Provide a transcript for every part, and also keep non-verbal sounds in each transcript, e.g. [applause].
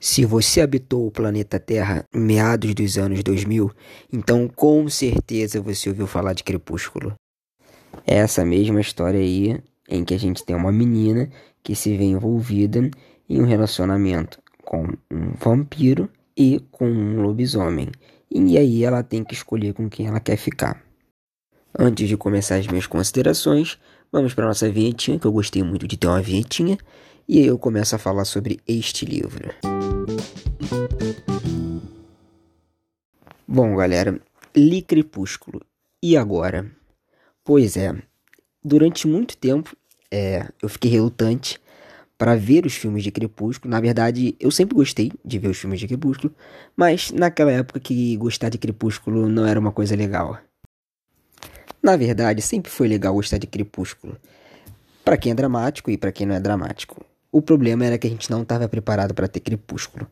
Se você habitou o planeta Terra em meados dos anos 2000, então com certeza você ouviu falar de Crepúsculo. É essa mesma história aí em que a gente tem uma menina que se vê envolvida em um relacionamento com um vampiro e com um lobisomem. E aí ela tem que escolher com quem ela quer ficar. Antes de começar as minhas considerações, vamos para nossa vinhetinha, que eu gostei muito de ter uma vinhetinha, e aí eu começo a falar sobre este livro. Bom, galera, li Crepúsculo. E agora? Pois é, durante muito tempo é, eu fiquei relutante para ver os filmes de Crepúsculo. Na verdade, eu sempre gostei de ver os filmes de Crepúsculo, mas naquela época que gostar de Crepúsculo não era uma coisa legal. Na verdade, sempre foi legal gostar de Crepúsculo, para quem é dramático e para quem não é dramático. O problema era que a gente não estava preparado para ter Crepúsculo.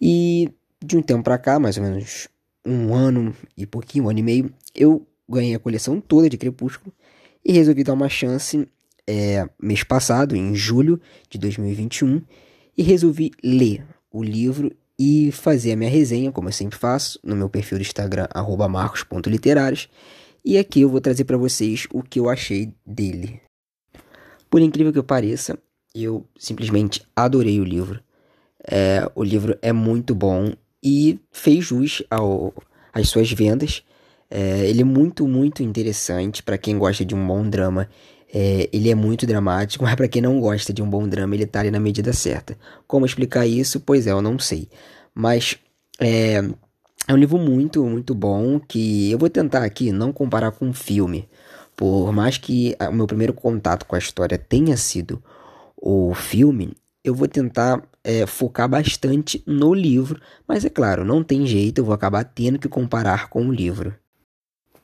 E de um tempo para cá, mais ou menos um ano e pouquinho, um ano e meio, eu ganhei a coleção toda de Crepúsculo e resolvi dar uma chance é, mês passado, em julho de 2021, e resolvi ler o livro e fazer a minha resenha, como eu sempre faço, no meu perfil do Instagram, marcos.literários. E aqui eu vou trazer para vocês o que eu achei dele. Por incrível que pareça, eu simplesmente adorei o livro. É, o livro é muito bom e fez jus ao, às suas vendas. É, ele é muito, muito interessante para quem gosta de um bom drama. É, ele é muito dramático, [laughs] mas para quem não gosta de um bom drama, ele tá ali na medida certa. Como explicar isso? Pois é, eu não sei. Mas é, é um livro muito, muito bom que eu vou tentar aqui não comparar com um filme. Por mais que o meu primeiro contato com a história tenha sido o filme, eu vou tentar é, focar bastante no livro, mas é claro, não tem jeito, eu vou acabar tendo que comparar com o livro.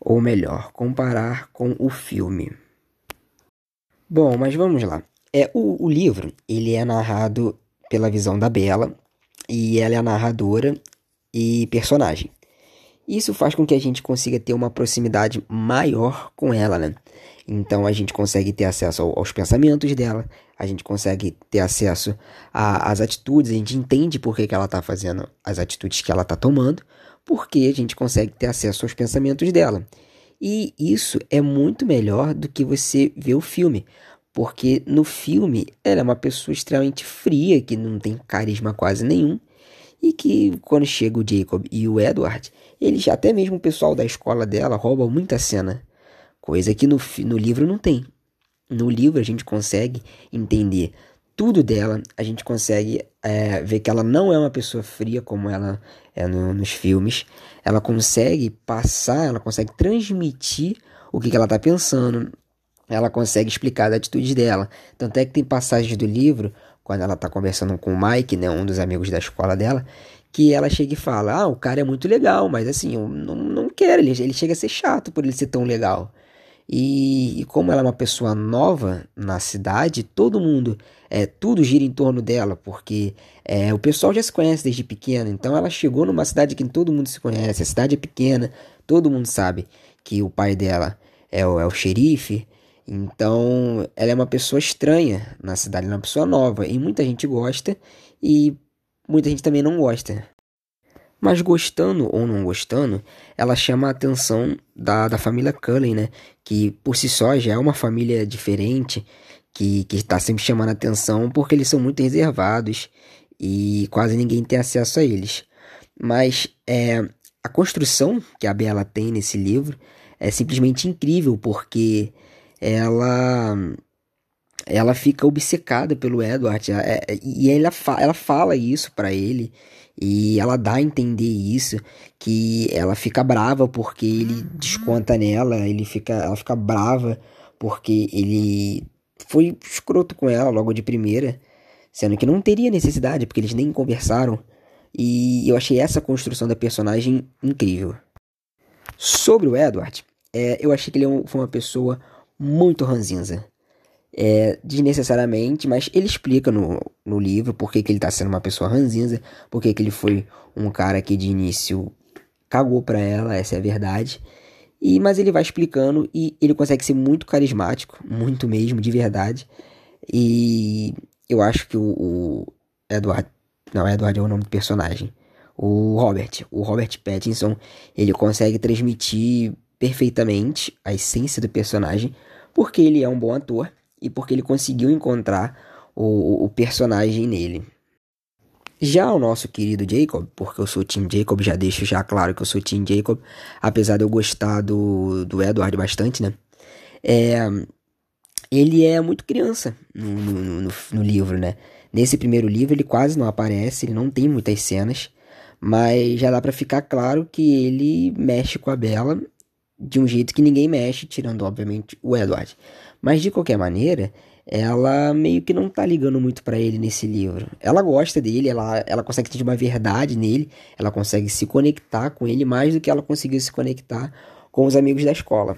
Ou melhor, comparar com o filme. Bom, mas vamos lá. É, o, o livro, ele é narrado pela visão da Bela, e ela é a narradora e personagem. Isso faz com que a gente consiga ter uma proximidade maior com ela, né? Então a gente consegue ter acesso aos pensamentos dela, a gente consegue ter acesso às atitudes, a gente entende por que, que ela está fazendo as atitudes que ela está tomando, porque a gente consegue ter acesso aos pensamentos dela. E isso é muito melhor do que você ver o filme, porque no filme ela é uma pessoa extremamente fria, que não tem carisma quase nenhum, e que quando chega o Jacob e o Edward, eles, até mesmo o pessoal da escola dela, rouba muita cena. Coisa que no, no livro não tem. No livro a gente consegue entender tudo dela, a gente consegue é, ver que ela não é uma pessoa fria como ela é no, nos filmes. Ela consegue passar, ela consegue transmitir o que, que ela está pensando, ela consegue explicar as atitudes dela. Tanto é que tem passagens do livro, quando ela está conversando com o Mike, né, um dos amigos da escola dela, que ela chega e fala: Ah, o cara é muito legal, mas assim, eu não, não quero, ele, ele chega a ser chato por ele ser tão legal. E, e, como ela é uma pessoa nova na cidade, todo mundo, é, tudo gira em torno dela, porque é, o pessoal já se conhece desde pequena. Então ela chegou numa cidade que todo mundo se conhece, a cidade é pequena, todo mundo sabe que o pai dela é o, é o xerife. Então ela é uma pessoa estranha na cidade, ela é uma pessoa nova. E muita gente gosta e muita gente também não gosta. Mas gostando ou não gostando, ela chama a atenção da, da família Cullen, né? Que por si só já é uma família diferente, que, está sempre chamando a atenção porque eles são muito reservados e quase ninguém tem acesso a eles. Mas é, a construção que a Bella tem nesse livro é simplesmente incrível porque ela ela fica obcecada pelo Edward é, é, e ela, fa ela fala isso para ele e ela dá a entender isso, que ela fica brava porque ele desconta nela, ele fica, ela fica brava porque ele foi escroto com ela logo de primeira, sendo que não teria necessidade, porque eles nem conversaram. E eu achei essa construção da personagem incrível. Sobre o Edward, é, eu achei que ele é foi uma pessoa muito ranzinza é, desnecessariamente, mas ele explica no, no livro por que, que ele tá sendo uma pessoa ranzinza, por que, que ele foi um cara que de início cagou pra ela, essa é a verdade. E, mas ele vai explicando e ele consegue ser muito carismático, muito mesmo, de verdade. E eu acho que o, o Edward Não, Edward é o nome do personagem. O Robert. O Robert Pattinson, ele consegue transmitir perfeitamente a essência do personagem porque ele é um bom ator e porque ele conseguiu encontrar o, o personagem nele. Já o nosso querido Jacob, porque eu sou Team Jacob, já deixo já claro que eu sou Team Jacob, apesar de eu gostar do, do Edward bastante, né? É, ele é muito criança no, no, no, no, livro, né? Nesse primeiro livro ele quase não aparece, ele não tem muitas cenas, mas já dá para ficar claro que ele mexe com a Bella de um jeito que ninguém mexe, tirando obviamente o Edward. Mas de qualquer maneira, ela meio que não tá ligando muito para ele nesse livro. Ela gosta dele, ela, ela consegue ter uma verdade nele, ela consegue se conectar com ele mais do que ela conseguiu se conectar com os amigos da escola.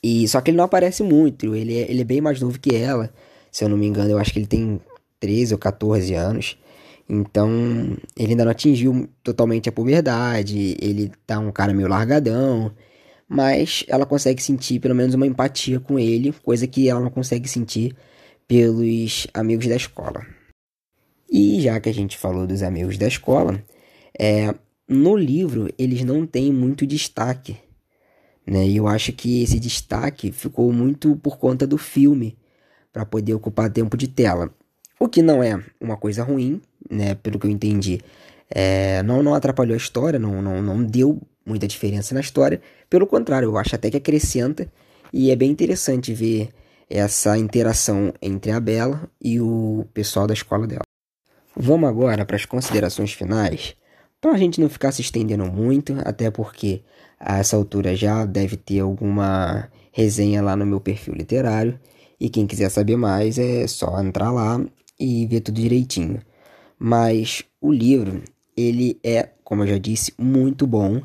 E só que ele não aparece muito, ele é, ele é bem mais novo que ela. Se eu não me engano, eu acho que ele tem 13 ou 14 anos. Então, ele ainda não atingiu totalmente a puberdade, ele tá um cara meio largadão mas ela consegue sentir pelo menos uma empatia com ele, coisa que ela não consegue sentir pelos amigos da escola. E já que a gente falou dos amigos da escola, é, no livro eles não têm muito destaque. Né? E eu acho que esse destaque ficou muito por conta do filme, para poder ocupar tempo de tela. O que não é uma coisa ruim, né? pelo que eu entendi. É, não, não atrapalhou a história, não, não, não deu muita diferença na história. Pelo contrário, eu acho até que acrescenta e é bem interessante ver essa interação entre a Bela e o pessoal da escola dela. Vamos agora para as considerações finais, para a gente não ficar se estendendo muito, até porque a essa altura já deve ter alguma resenha lá no meu perfil literário. E quem quiser saber mais é só entrar lá e ver tudo direitinho. Mas o livro, ele é, como eu já disse, muito bom.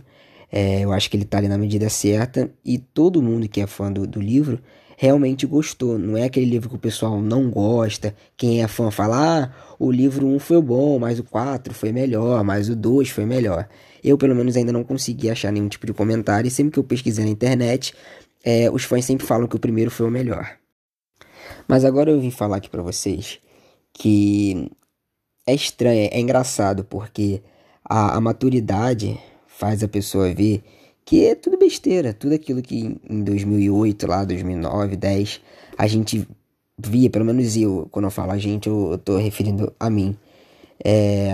É, eu acho que ele tá ali na medida certa e todo mundo que é fã do, do livro realmente gostou. Não é aquele livro que o pessoal não gosta. Quem é fã fala: ah, o livro 1 foi bom, mas o 4 foi melhor, mas o 2 foi melhor. Eu, pelo menos, ainda não consegui achar nenhum tipo de comentário. E sempre que eu pesquisei na internet, é, os fãs sempre falam que o primeiro foi o melhor. Mas agora eu vim falar aqui para vocês que é estranho, é engraçado, porque a, a maturidade faz a pessoa ver que é tudo besteira, tudo aquilo que em 2008, lá 2009, 10, a gente via, pelo menos eu, quando eu falo a gente, eu, eu tô referindo a mim, é,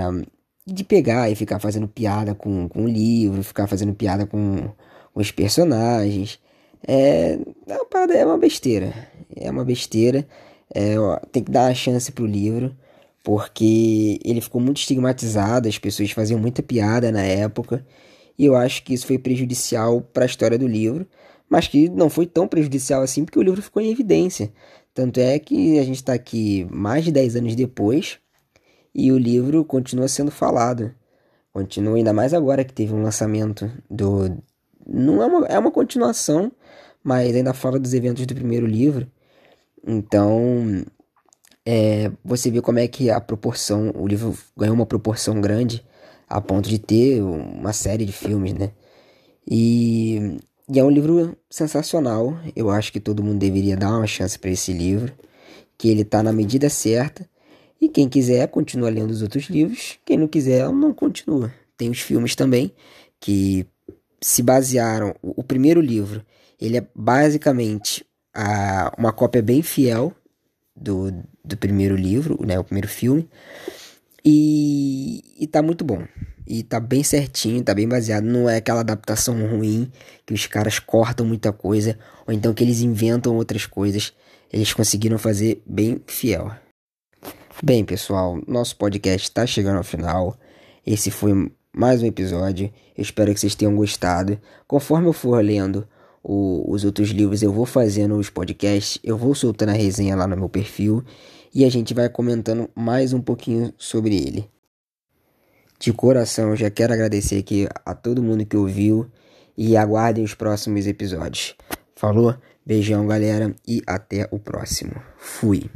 de pegar e ficar fazendo piada com, com o livro, ficar fazendo piada com, com os personagens, é, é, uma, é uma besteira, é uma besteira, é, tem que dar uma chance pro livro, porque ele ficou muito estigmatizado, as pessoas faziam muita piada na época, e eu acho que isso foi prejudicial para a história do livro, mas que não foi tão prejudicial assim porque o livro ficou em evidência. Tanto é que a gente está aqui mais de 10 anos depois e o livro continua sendo falado. Continua ainda mais agora que teve um lançamento do. Não é uma, é uma continuação, mas ainda fala dos eventos do primeiro livro. Então, é, você vê como é que a proporção, o livro ganhou uma proporção grande a ponto de ter uma série de filmes, né? E, e é um livro sensacional. Eu acho que todo mundo deveria dar uma chance para esse livro, que ele tá na medida certa. E quem quiser continua lendo os outros livros, quem não quiser não continua. Tem os filmes também que se basearam. O primeiro livro, ele é basicamente a, uma cópia bem fiel do, do primeiro livro, né, o primeiro filme. E, e tá muito bom. E tá bem certinho, tá bem baseado. Não é aquela adaptação ruim que os caras cortam muita coisa, ou então que eles inventam outras coisas. Eles conseguiram fazer bem fiel. Bem, pessoal, nosso podcast está chegando ao final. Esse foi mais um episódio. Eu espero que vocês tenham gostado. Conforme eu for lendo o, os outros livros, eu vou fazendo os podcasts, eu vou soltando a resenha lá no meu perfil e a gente vai comentando mais um pouquinho sobre ele. De coração, já quero agradecer aqui a todo mundo que ouviu e aguardem os próximos episódios. Falou, beijão galera e até o próximo. Fui.